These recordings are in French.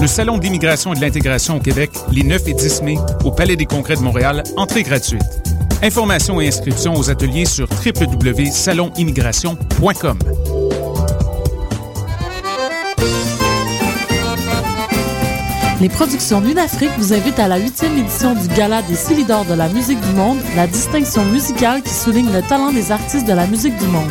Le Salon d'immigration et de l'intégration au Québec, les 9 et 10 mai, au Palais des Congrès de Montréal, entrée gratuite. Informations et inscriptions aux ateliers sur www.salonimmigration.com. Les productions Afrique vous invitent à la huitième édition du Gala des Silidors de la musique du monde, la distinction musicale qui souligne le talent des artistes de la musique du monde.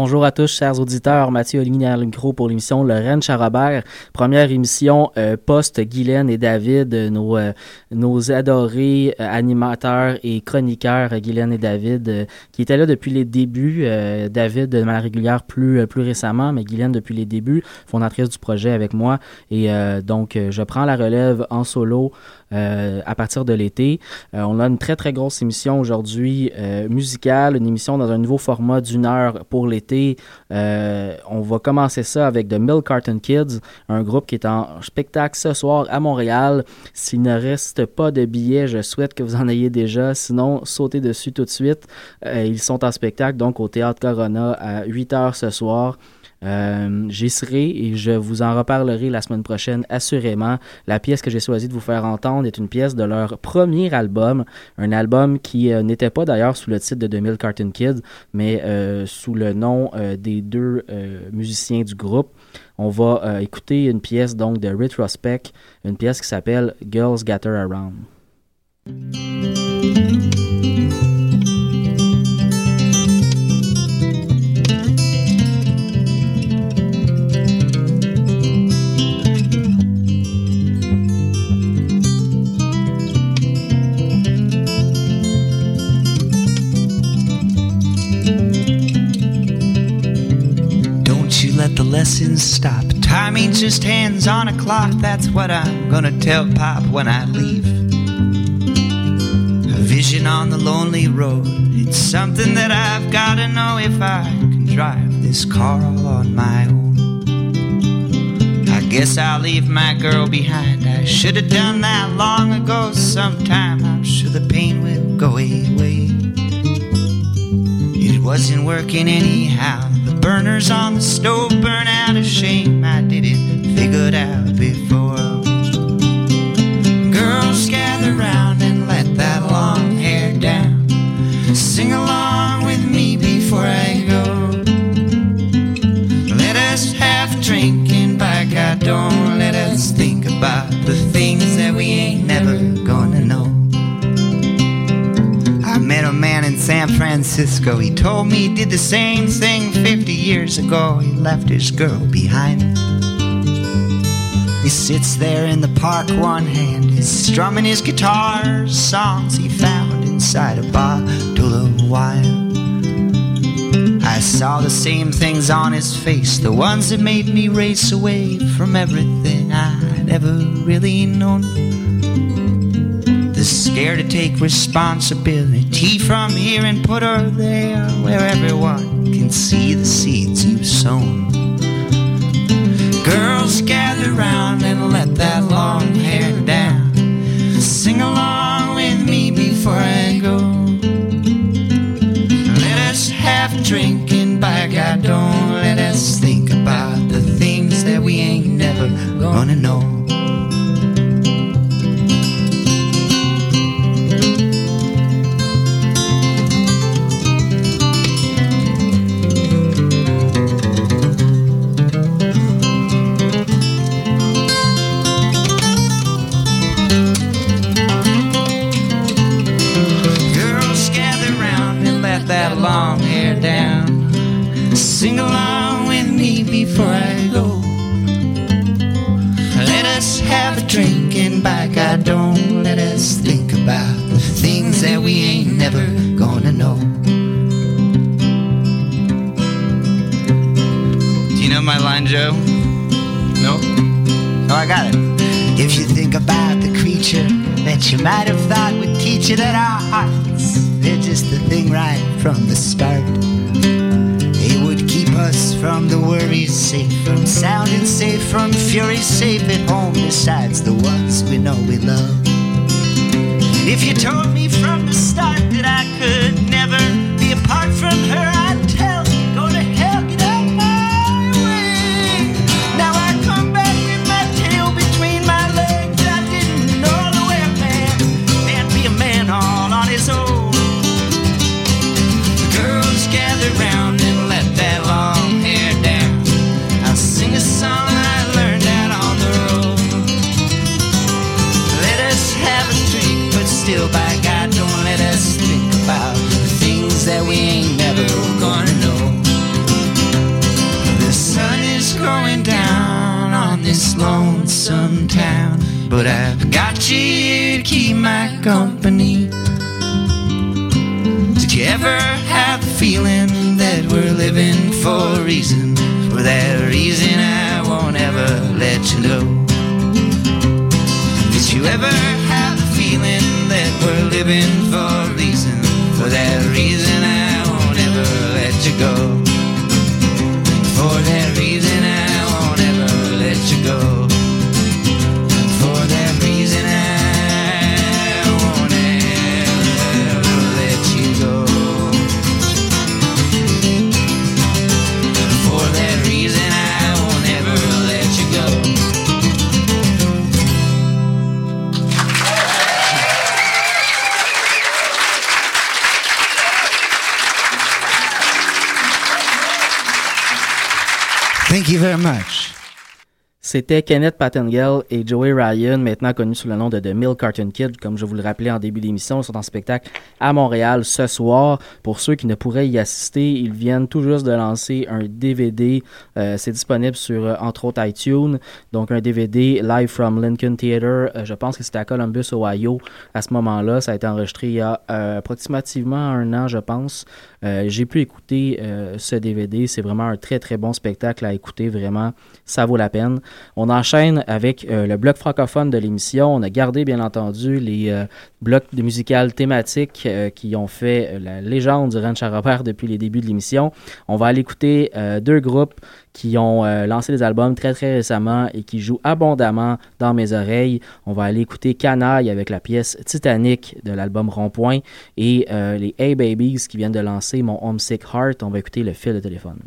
Bonjour à tous, chers auditeurs. Mathieu Oligny à micro pour l'émission Lorraine Charabert. Première émission euh, post-Guylaine et David, euh, nos, euh, nos adorés animateurs et chroniqueurs, Guylaine et David, qui étaient là depuis les débuts. David de manière régulière plus, plus récemment, mais Guylaine depuis les débuts, fondatrice du projet avec moi. Et donc, je prends la relève en solo euh, à partir de l'été. Euh, on a une très très grosse émission aujourd'hui euh, musicale, une émission dans un nouveau format d'une heure pour l'été. on va commencer ça avec The Milk Carton Kids, un groupe qui est en spectacle ce soir à Montréal. S'il ne reste pas de billets, je souhaite que vous en ayez déjà. Sinon, sautez dessus tout de suite. ils sont en spectacle donc au Théâtre Corona à 8 heures ce soir. Euh, j'y serai et je vous en reparlerai la semaine prochaine, assurément. La pièce que j'ai choisi de vous faire entendre est une pièce de leur premier album, un album qui euh, n'était pas d'ailleurs sous le titre de 2000 Cartoon Kids, mais euh, sous le nom des deux musiciens du groupe. On va écouter une pièce donc de Retrospect, une pièce qui s'appelle Girls Gather Around. The lessons stop. Timing just hands on a clock, that's what I'm gonna tell Pop when I leave. A vision on the lonely road, it's something that I've gotta know if I can drive this car all on my own. I guess I'll leave my girl behind. I should have done that long ago sometime. I'm sure the pain will go away. It wasn't working anyhow burners on the stove burn out of shame. I didn't figure it out before. Girls gather round and let that long hair down. Sing along with me before I go. Let us have drinking by God, don't let us think about the things that we ain't never San Francisco. He told me he did the same thing 50 years ago. He left his girl behind. He sits there in the park, one hand is strumming his guitar, songs he found inside a bottle of wine. I saw the same things on his face, the ones that made me race away from everything I'd ever really known was scared to take responsibility from here and put her there where everyone can see the seeds you've sown. Girls gather round and let that long hair down. Sing along with me before I go. Let us have drink and by God, don't let us think about the things that we ain't never gonna know. Let you go. Did you ever have the feeling that we're living C'était Kenneth Pattengill et Joey Ryan, maintenant connus sous le nom de The Milk Carton Kid. Comme je vous le rappelais en début d'émission, ils sont en spectacle à Montréal ce soir. Pour ceux qui ne pourraient y assister, ils viennent tout juste de lancer un DVD. Euh, c'est disponible sur, euh, entre autres, iTunes. Donc, un DVD live from Lincoln Theater. Euh, je pense que c'était à Columbus, Ohio, à ce moment-là. Ça a été enregistré il y a approximativement un an, je pense. Euh, J'ai pu écouter euh, ce DVD. C'est vraiment un très, très bon spectacle à écouter. Vraiment, ça vaut la peine. On enchaîne avec euh, le bloc francophone de l'émission. On a gardé, bien entendu, les blocs de musicales thématiques qui ont fait la légende du Ranch Robert depuis les débuts de l'émission. On va aller écouter deux groupes qui ont euh, lancé des albums très très récemment et qui jouent abondamment dans mes oreilles. On va aller écouter Canaille avec la pièce Titanic de l'album Rond-Point et euh, les Hey Babies qui viennent de lancer Mon Homesick Heart. On va écouter le fil de téléphone.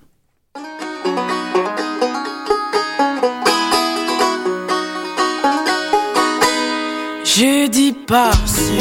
Jeudi passé,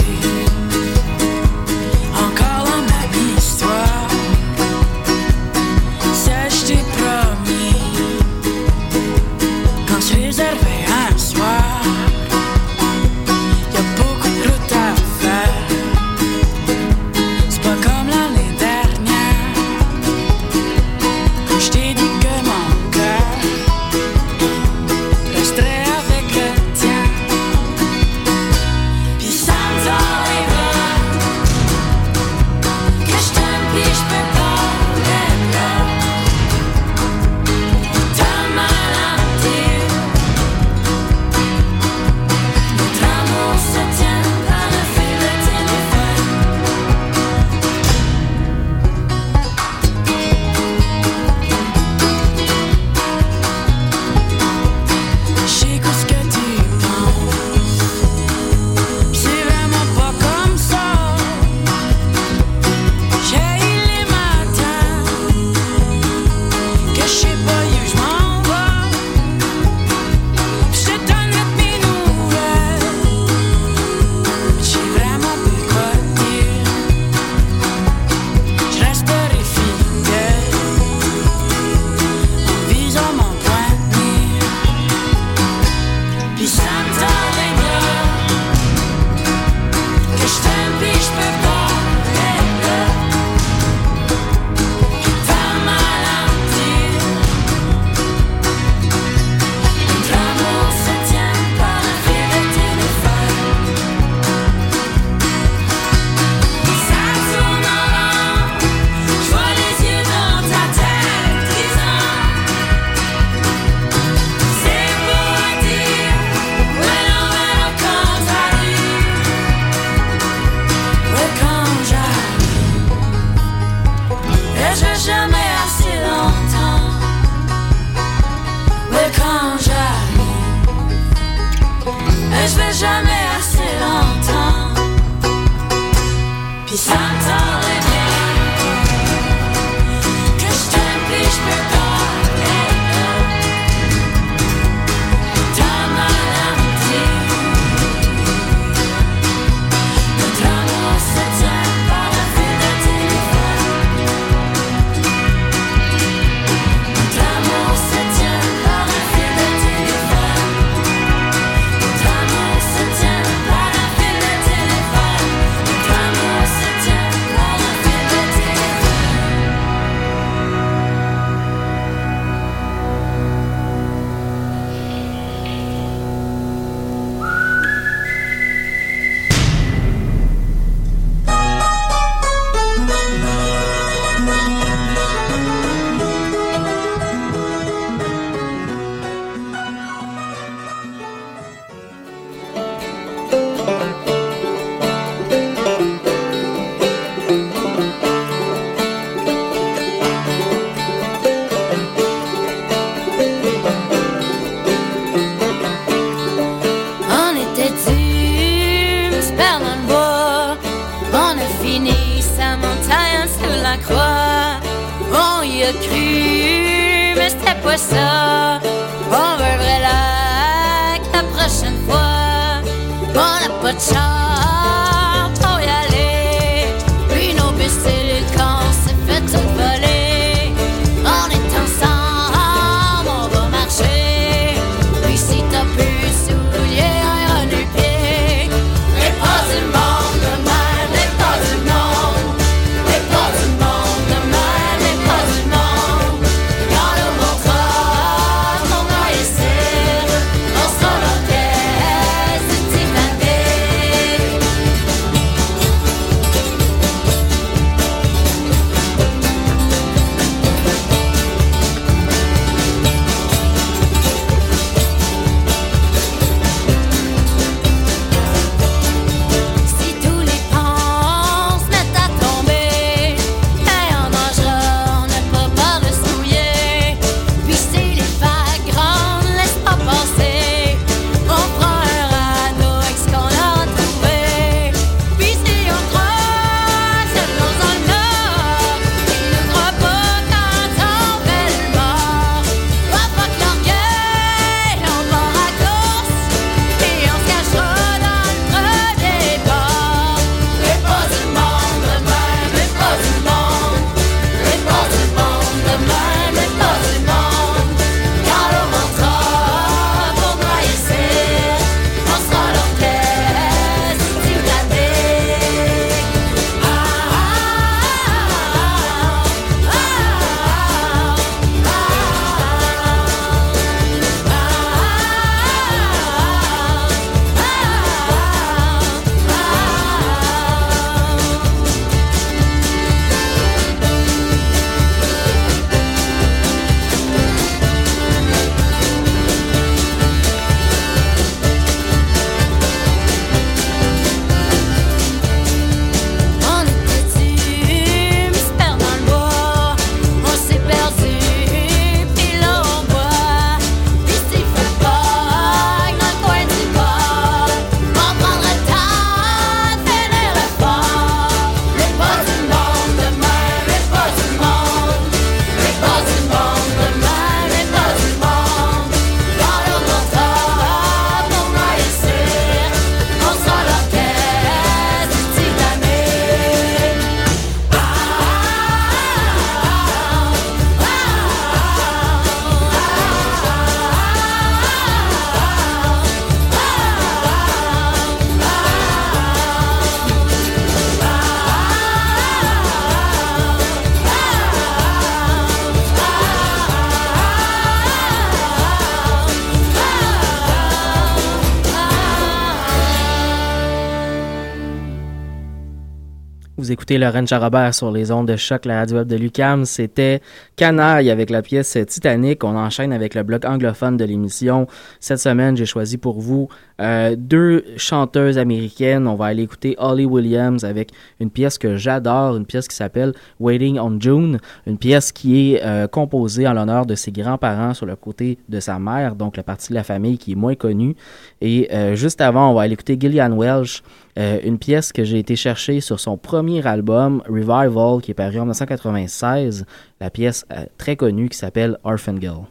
écouter Charabert sur les ondes de choc, la radio web de Lucam. C'était Canaille avec la pièce Titanic. On enchaîne avec le bloc anglophone de l'émission. Cette semaine, j'ai choisi pour vous euh, deux chanteuses américaines. On va aller écouter Holly Williams avec une pièce que j'adore, une pièce qui s'appelle Waiting on June, une pièce qui est euh, composée en l'honneur de ses grands-parents sur le côté de sa mère, donc la partie de la famille qui est moins connue. Et euh, juste avant, on va aller écouter Gillian Welsh euh, une pièce que j'ai été chercher sur son premier album, Revival, qui est paru en 1996, la pièce euh, très connue qui s'appelle Orphan Girl.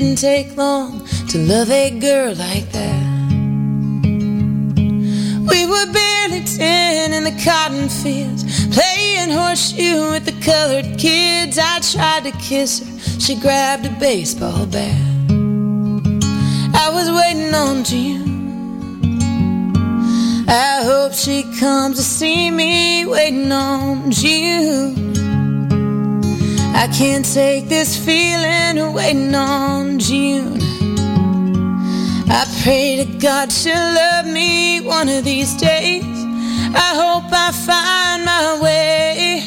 Didn't take long to love a girl like that. We were barely ten in the cotton fields, playing horseshoe with the colored kids. I tried to kiss her, she grabbed a baseball bat. I was waiting on June. I hope she comes to see me, waiting on June. I can't take this feeling, waiting on June. I pray to God she'll love me one of these days. I hope I find my way,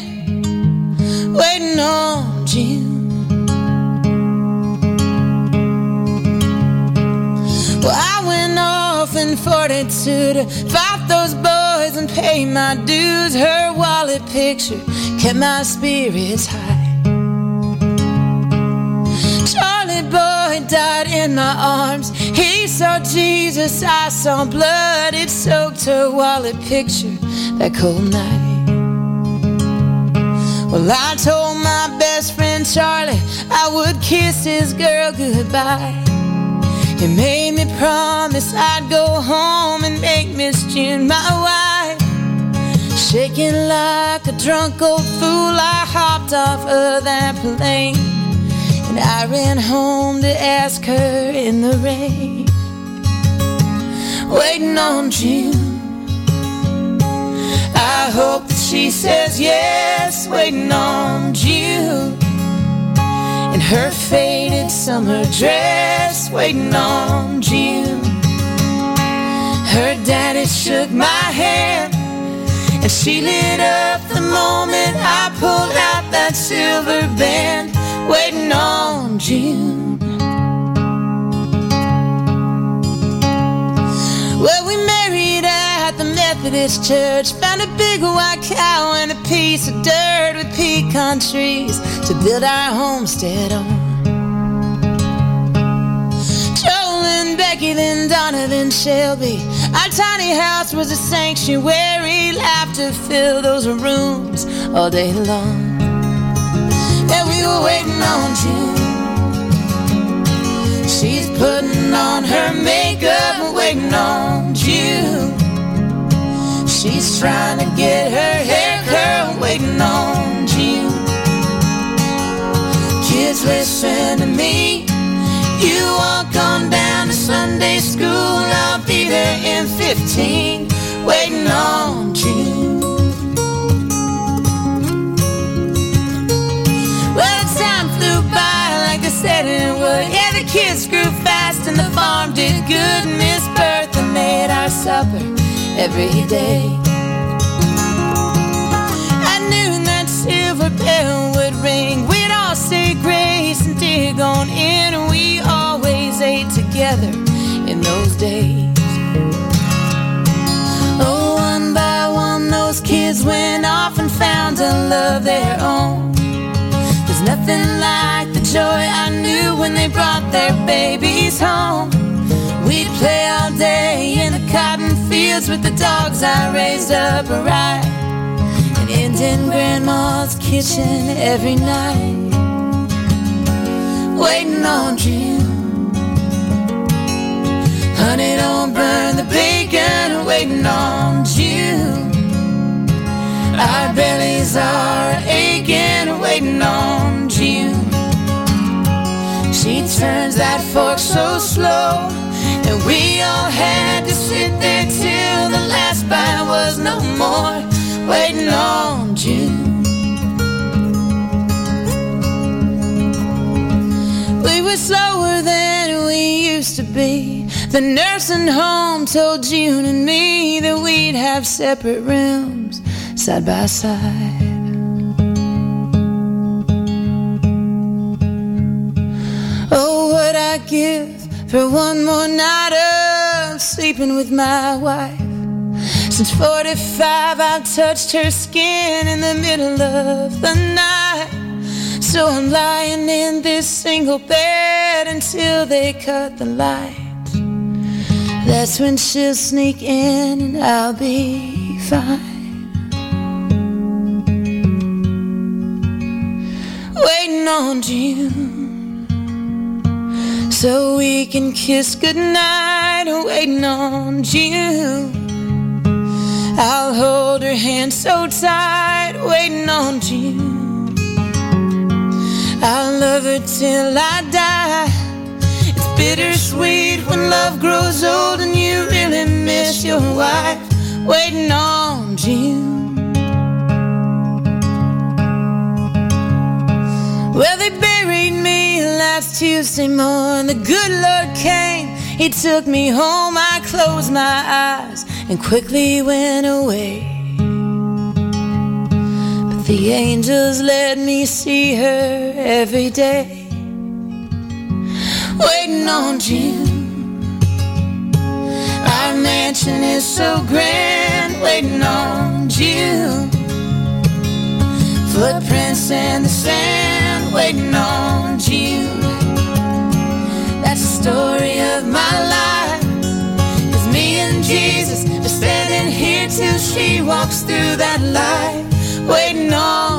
waiting on June. Well, I went off in 42 to fight those boys and pay my dues. Her wallet picture kept my spirits high. Boy died in my arms. He saw Jesus, I saw blood. It soaked her wallet picture that cold night. Well, I told my best friend Charlie I would kiss his girl goodbye. He made me promise I'd go home and make Miss June my wife. Shaking like a drunk old fool, I hopped off of that plane. And I ran home to ask her in the rain. Waiting on June. I hope that she says yes, waiting on June. In her faded summer dress, waiting on June. Her daddy shook my hand, and she lit up the moment I pulled out that silver band, Methodist church, found a big white cow and a piece of dirt with pecan trees to build our homestead on. Joel and Becky, then Donna, then Shelby. Our tiny house was a sanctuary, laughter filled those rooms all day long. And we were waiting on June. She's putting on her makeup, waiting on June. She's trying to get her hair curled, waiting on June. Kids, listen to me. You walk on down to Sunday school. I'll be there in 15, waiting on June. Well, time flew by like they said it would. Yeah, the kids grew fast and the farm did good. Miss Bertha made our supper every day. At noon, that silver bell would ring. We'd all say grace and dig on in. We always ate together in those days. Oh, one by one, those kids went off and found a love their own. There's nothing like the joy I knew when they brought their babies home. We'd play all day in the cotton fields with the dogs I raised up right. And end in grandma's kitchen every night. Waiting on June. Honey, don't burn the bacon, waiting on June. Our bellies are aching, waiting on June. She turns that fork so slow, and we all had to sit there was no more, waiting on June. We were slower than we used to be. The nursing home told June and me that we'd have separate rooms side by side. Oh, what I give for one more night of sleeping with my wife. Since 45, I touched her skin in the middle of the night. So I'm lying in this single bed until they cut the light. That's when she'll sneak in and I'll be fine. Waiting on June. So we can kiss goodnight, waiting on June. I'll hold her hand so tight, waiting on June. I'll love her till I die. It's bittersweet when love grows old and you really miss your wife, waiting on June. Well, they buried me last Tuesday morning. The good Lord came, He took me home. I closed my eyes and quickly went away. But the angels let me see her every day. Waiting on June. Our mansion is so grand, waiting on June. Footprints in the sand, waiting on June. Story of my life. Cause me and Jesus are standing here till she walks through that light, waiting on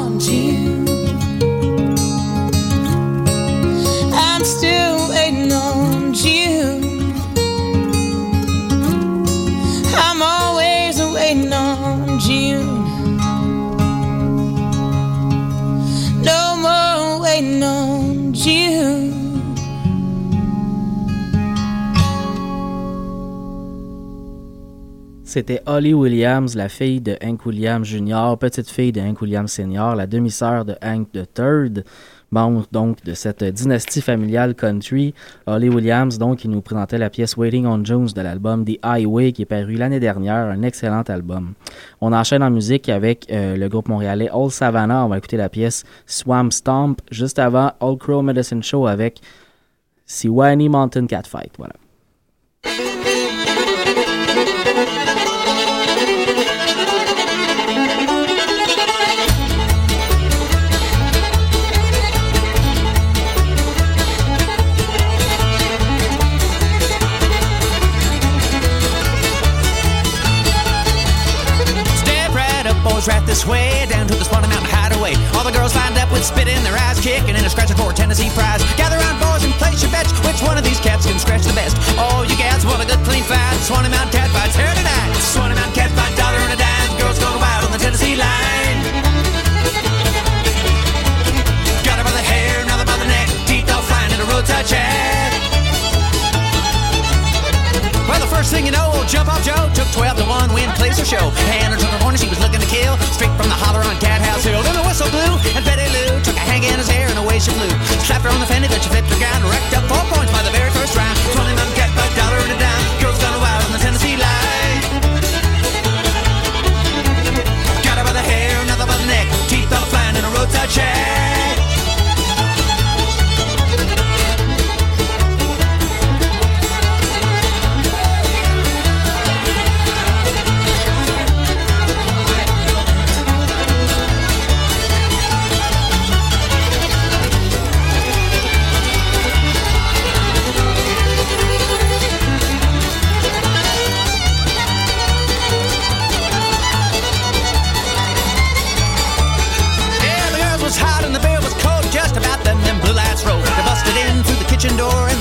C'était Holly Williams, la fille de Hank Williams Jr., petite fille de Hank Williams Sr., la demi-sœur de Hank III, membre donc de cette dynastie familiale country. Holly Williams, donc, il nous présentait la pièce Waiting on Jones de l'album The Highway qui est paru l'année dernière, un excellent album. On enchaîne en musique avec euh, le groupe montréalais Old Savannah. On va écouter la pièce Swamp Stomp juste avant Old Crow Medicine Show avec Sewanee Mountain Catfight. Voilà. With spit in their eyes, kicking and a scratching for a Tennessee prize. Gather round, boys, and place your bets. Which one of these cats can scratch the best? All you gals want a good clean fight. Swanee Mountain cat fights here tonight. Swanee Mountain cat fight, dollar and a dime. Girls going wild on the Tennessee Jump Off Joe took 12 to 1 win, plays her show. Hannah took her horn, she was looking to kill. Straight from the holler on Cat House Hill. Then the whistle blew, and Betty Lou took a hang in his hair and away she flew. Slapped her on the fender, then she flipped her gown. Racked up four points by the very first round. 20 man cat by dollar and a dime. Girls gone wild on the Tennessee line. Got her by the hair, another by the neck. Teeth all flying in a roadside shack.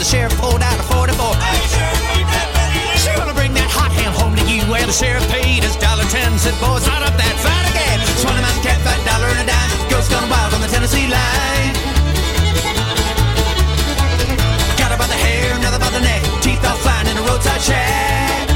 The sheriff pulled out a 44. She gonna bring that hot ham home to you where the sheriff paid his dollar ten. Said, boys, start up that fight again. Swanee Mountain cat fight, dollar and a dime. Girls gone wild on the Tennessee line. Got her by the hair, another by the neck. Teeth all flying in a roadside shack.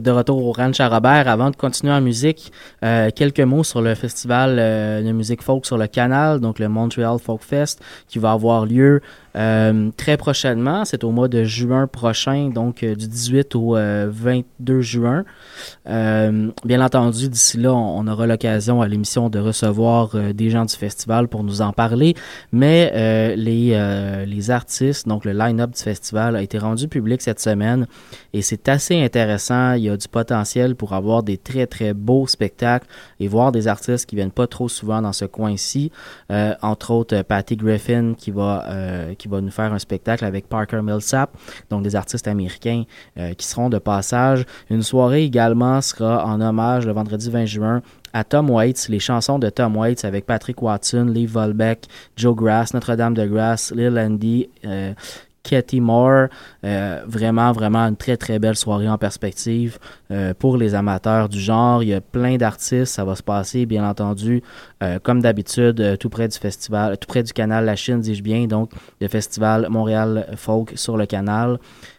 De retour au Ranch à Robert. Avant de continuer en musique, euh, quelques mots sur le festival euh, de musique folk sur le canal, donc le Montreal Folk Fest, qui va avoir lieu euh, très prochainement. C'est au mois de juin prochain, donc euh, du 18 au euh, 22 juin. Euh, bien entendu, d'ici là, on, on aura l'occasion à l'émission de recevoir des gens du festival pour nous en parler, mais les, les artistes, donc le line-up du festival a été rendu public cette semaine et c'est assez intéressant. Il y a du potentiel pour avoir des très très beaux spectacles et voir des artistes qui viennent pas trop souvent dans ce coin-ci. Entre autres, Patty Griffin qui va euh, va nous faire un spectacle avec Parker Millsap, donc des artistes américains euh, qui seront de passage. Une soirée également sera en hommage le vendredi 20 juin à Tom Waits, les chansons de Tom Waits avec Patrick Watson, Lee Volbeck, Joe Grass, Notre-Dame de Grasse, Lil Andy, euh, Katie Moore. Euh, vraiment, vraiment une très, très belle soirée en perspective euh, pour les amateurs du genre. Il y a plein d'artistes. Ça va se passer, bien entendu, euh, comme d'habitude, tout près du festival, tout près du canal La Chine, dis-je bien. Donc, le festival Montréal Folk sur le canal.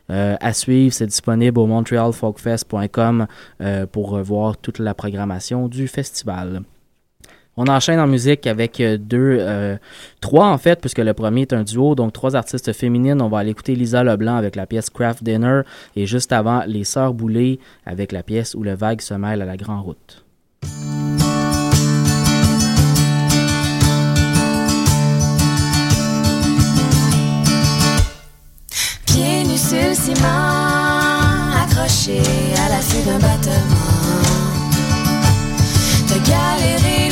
À suivre, c'est disponible au montrealfolkfest.com pour voir toute la programmation du festival. On enchaîne en musique avec euh, deux, euh, trois en fait, puisque le premier est un duo, donc trois artistes féminines. On va aller écouter Lisa Leblanc avec la pièce Craft Dinner et juste avant, Les Sœurs Boulay avec la pièce Où le vague se mêle à la grande route. Pieds nus sur ciment, accrochés à d'un battement. T'as galéré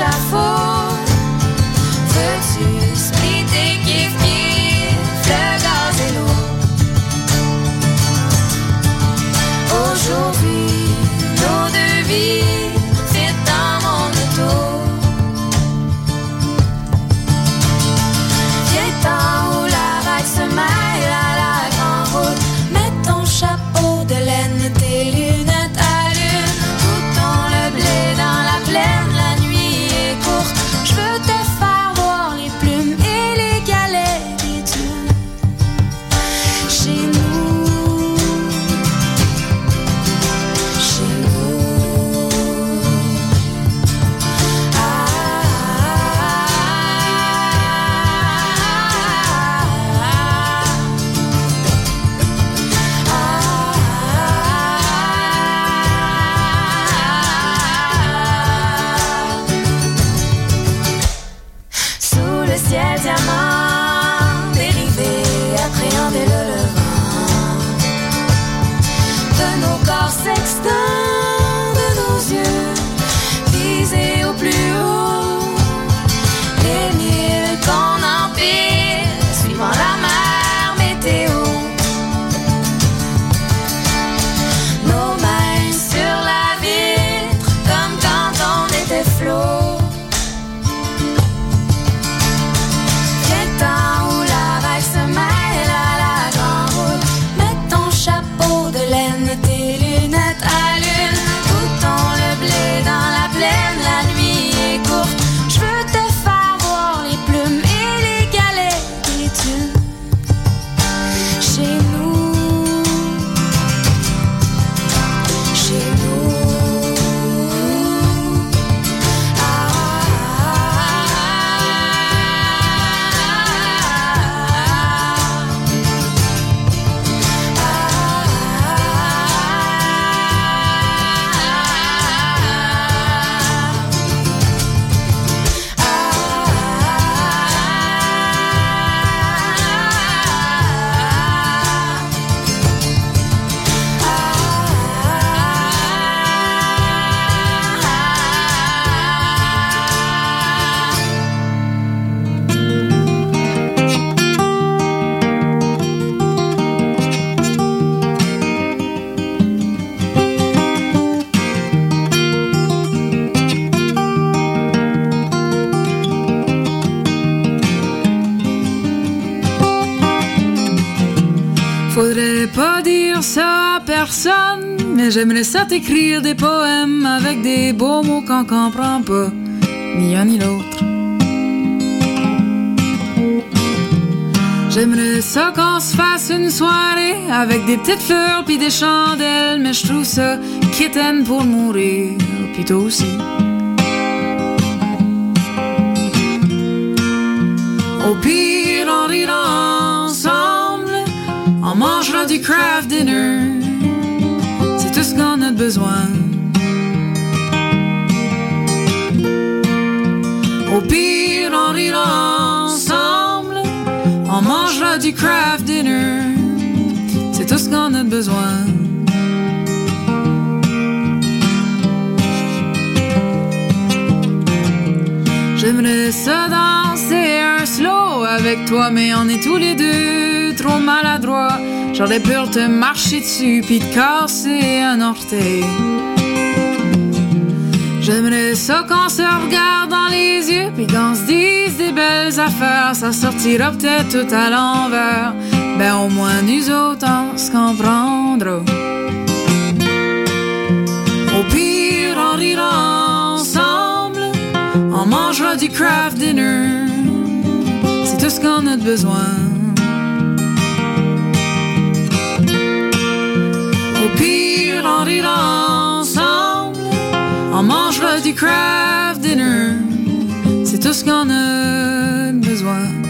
échafaud. Pas dire ça à personne, mais j'aimerais ça t'écrire des poèmes avec des beaux mots qu'on comprend pas, ni un ni l'autre. J'aimerais ça qu'on se fasse une soirée avec des petites fleurs puis des chandelles, mais je trouve ça kitten pour mourir, puis toi aussi. Au pire, mangera du craft dinner, c'est tout ce qu'on a besoin. Au pire, on rira ensemble, on mangera du craft dinner, c'est tout ce qu'on a besoin. J'aimerais ça slow avec toi, mais on est tous les deux trop maladroits. J'aurais peur de te marcher dessus puis de casser un orteil. J'aimerais ça qu'on se regarde dans les yeux puis qu'on se dise des belles affaires. Ça sortira peut-être tout à l'envers. Ben au moins nous autres on se comprendra. Au pire on rira ensemble. On mangera du craft dinner. C'est tout ce qu'on a de besoin. Au pire, on rira ensemble. On mangera du craft dinner. C'est tout ce qu'on a de besoin.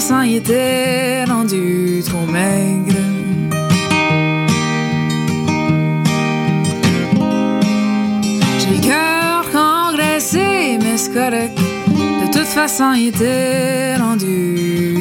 Façon, il était rendu trop maigre. J'ai le cœur congressé, mais c'est correct. De toute façon, il était rendu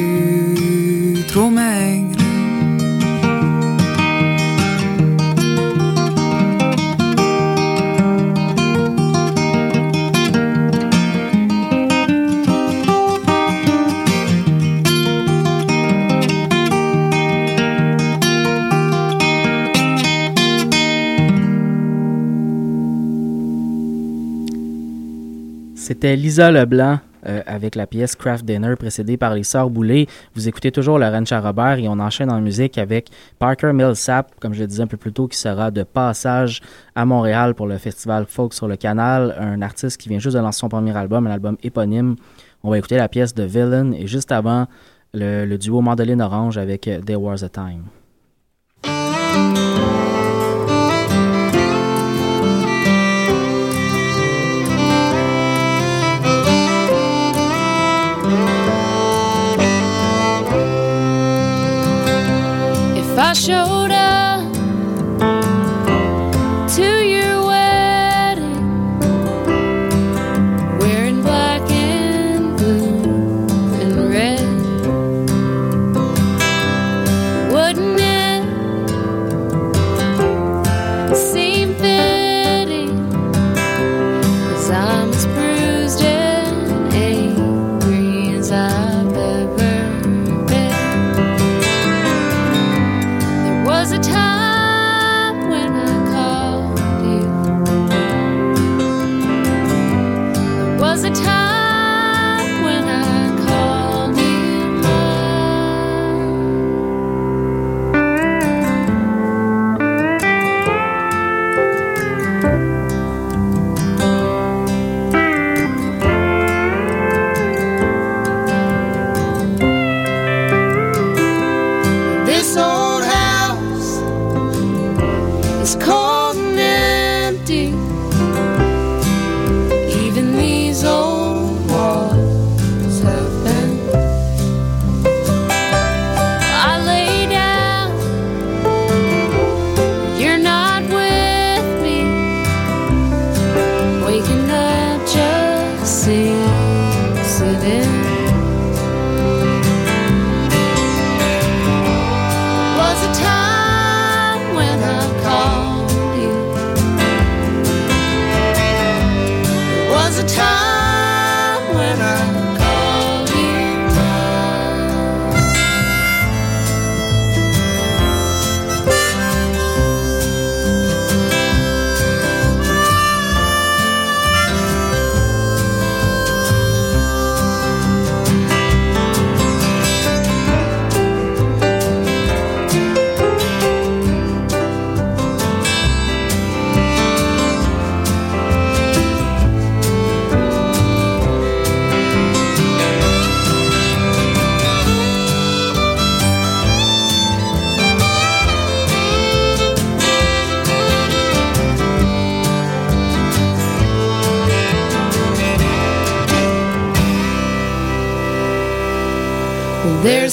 C'était Lisa Leblanc euh, avec la pièce Craft Dinner précédée par les Sœurs Boulay. Vous écoutez toujours le Ranch Robert et on enchaîne en musique avec Parker Millsap, comme je le disais un peu plus tôt, qui sera de passage à Montréal pour le festival Folk sur le Canal, un artiste qui vient juste de lancer son premier album, un album éponyme. On va écouter la pièce de Villain et juste avant le, le duo Mandoline Orange avec There Was a Time. I showed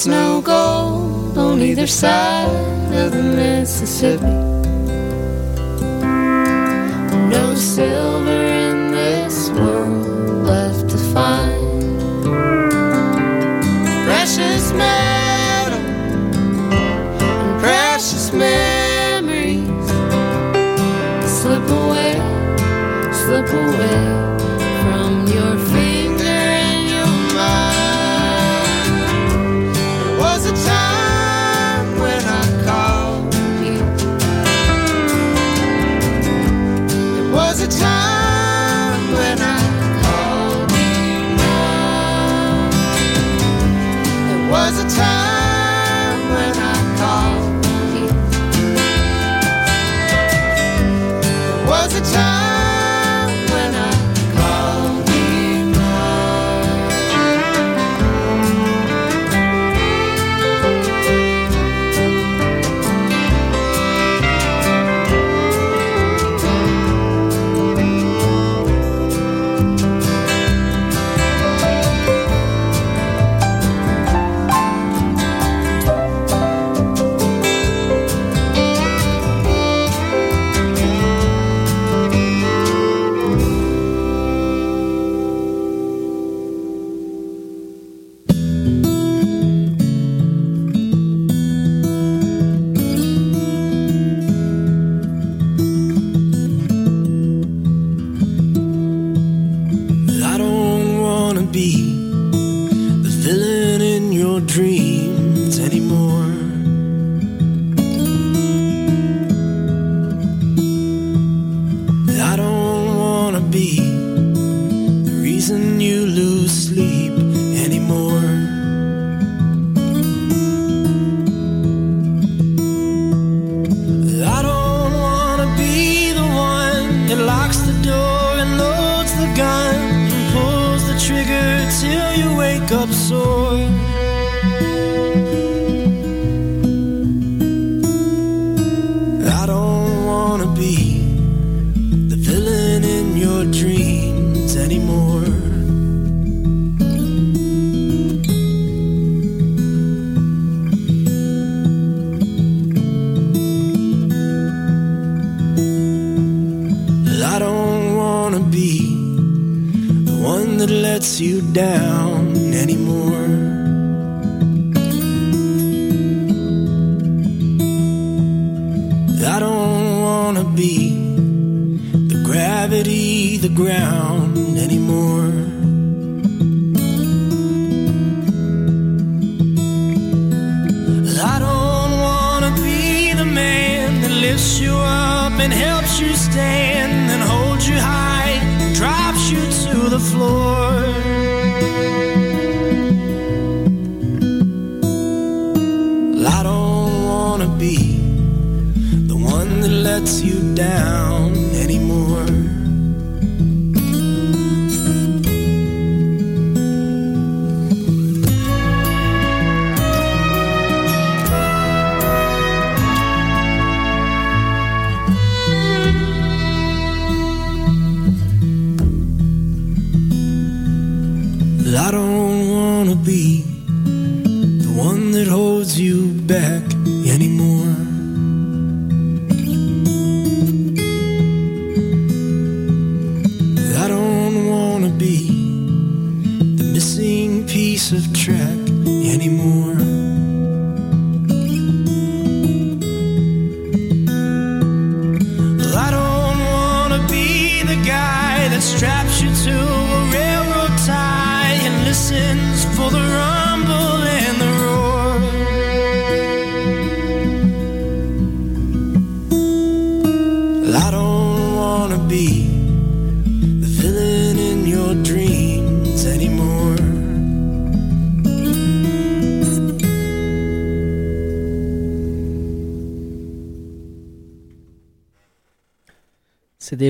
No gold on either side of the Mississippi.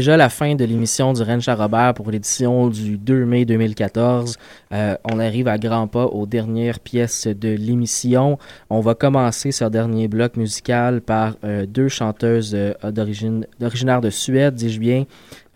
Déjà la fin de l'émission du Rennes Robert pour l'édition du 2 mai 2014. Euh, on arrive à grands pas aux dernières pièces de l'émission. On va commencer ce dernier bloc musical par euh, deux chanteuses euh, d'origine d'originaire de Suède, dis-je bien.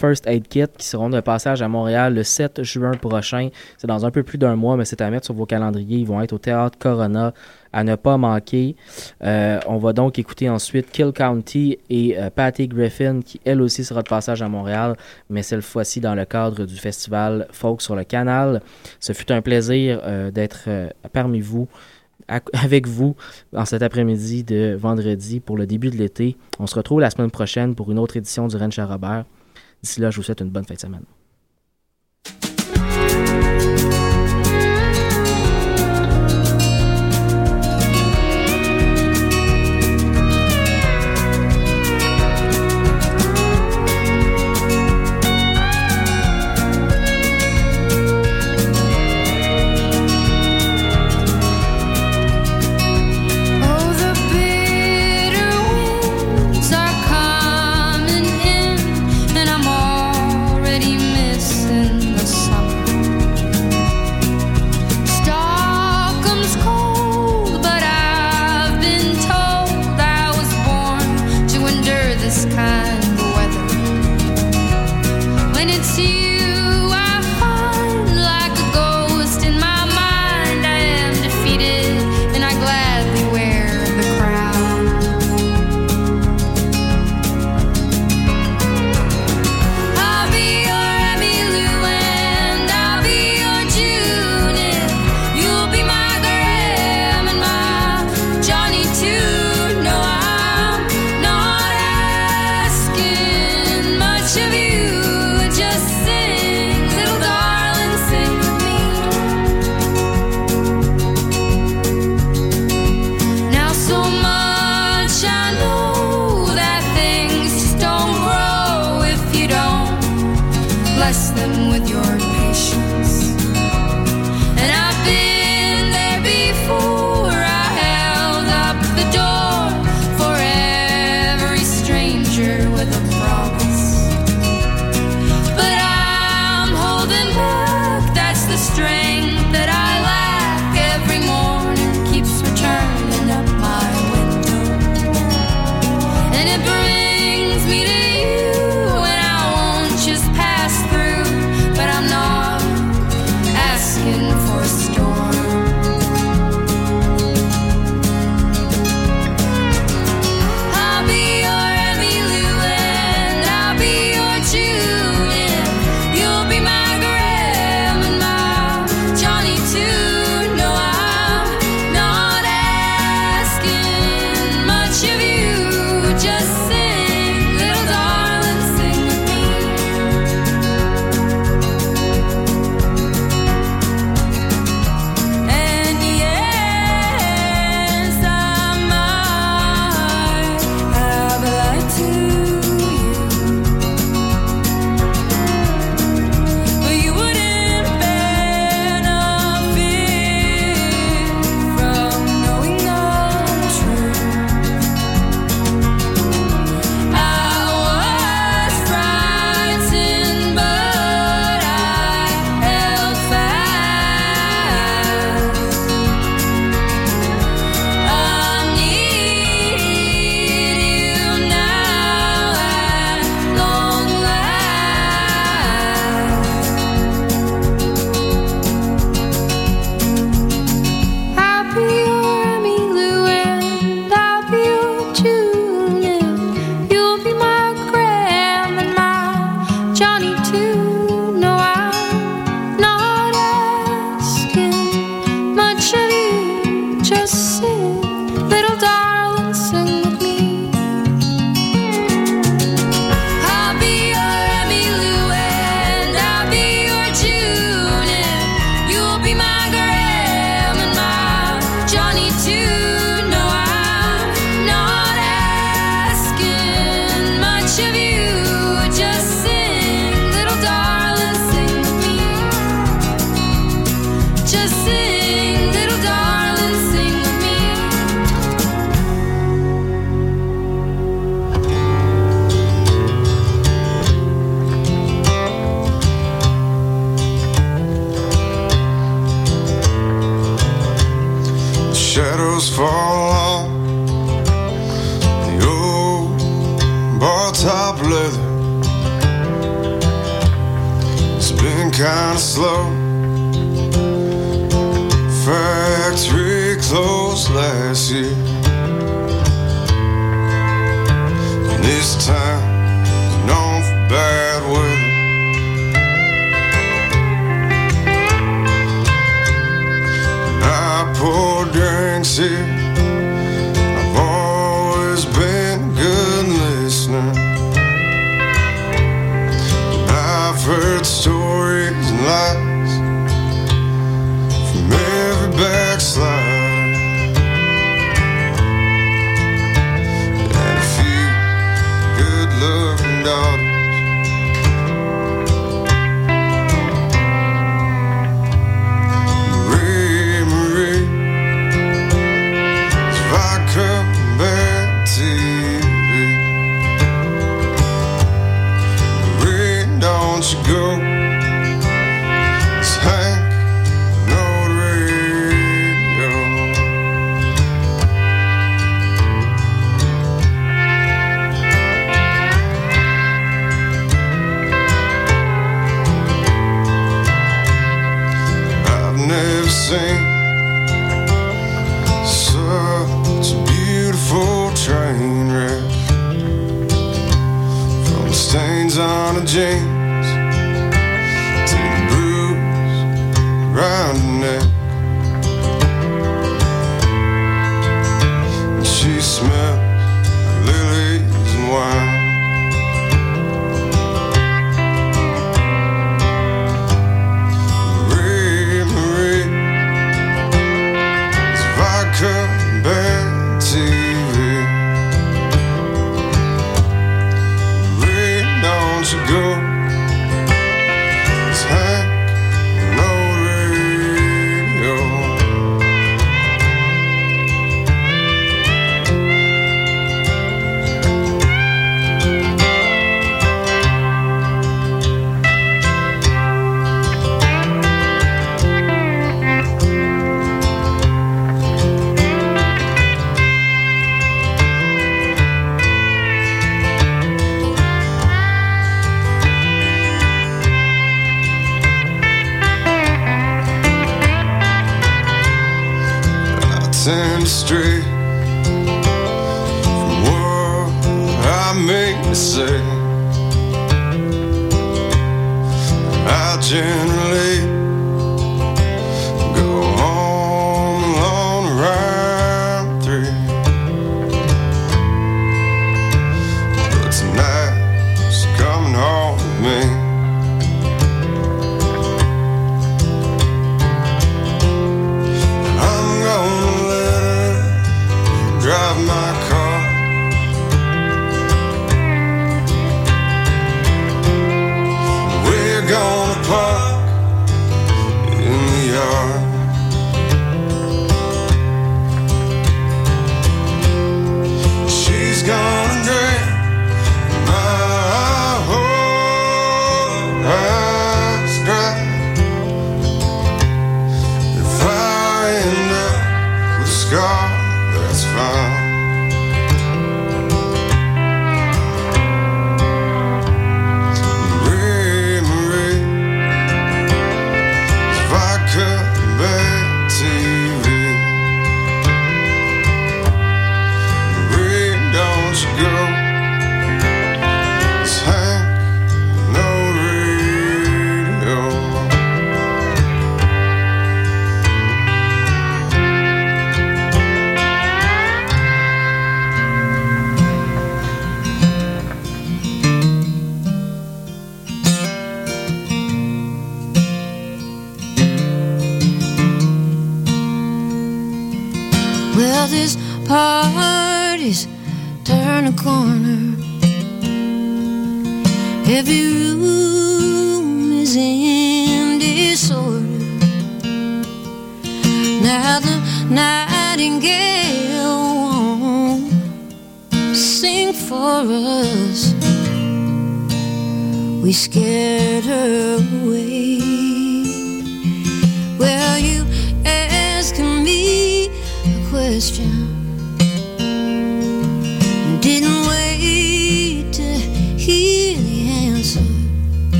First Aid Kit qui seront de passage à Montréal le 7 juin prochain. C'est dans un peu plus d'un mois, mais c'est à mettre sur vos calendriers. Ils vont être au Théâtre Corona à ne pas manquer. Euh, on va donc écouter ensuite Kill County et euh, Patty Griffin qui elle aussi sera de passage à Montréal, mais cette fois-ci dans le cadre du festival Folk sur le Canal. Ce fut un plaisir euh, d'être parmi vous avec vous en cet après-midi de vendredi pour le début de l'été. On se retrouve la semaine prochaine pour une autre édition du Rennes Robert. D'ici là, je vous souhaite une bonne fin de semaine.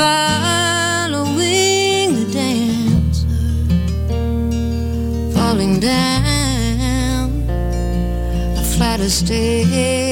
Following the dancer, falling down a flight of stairs.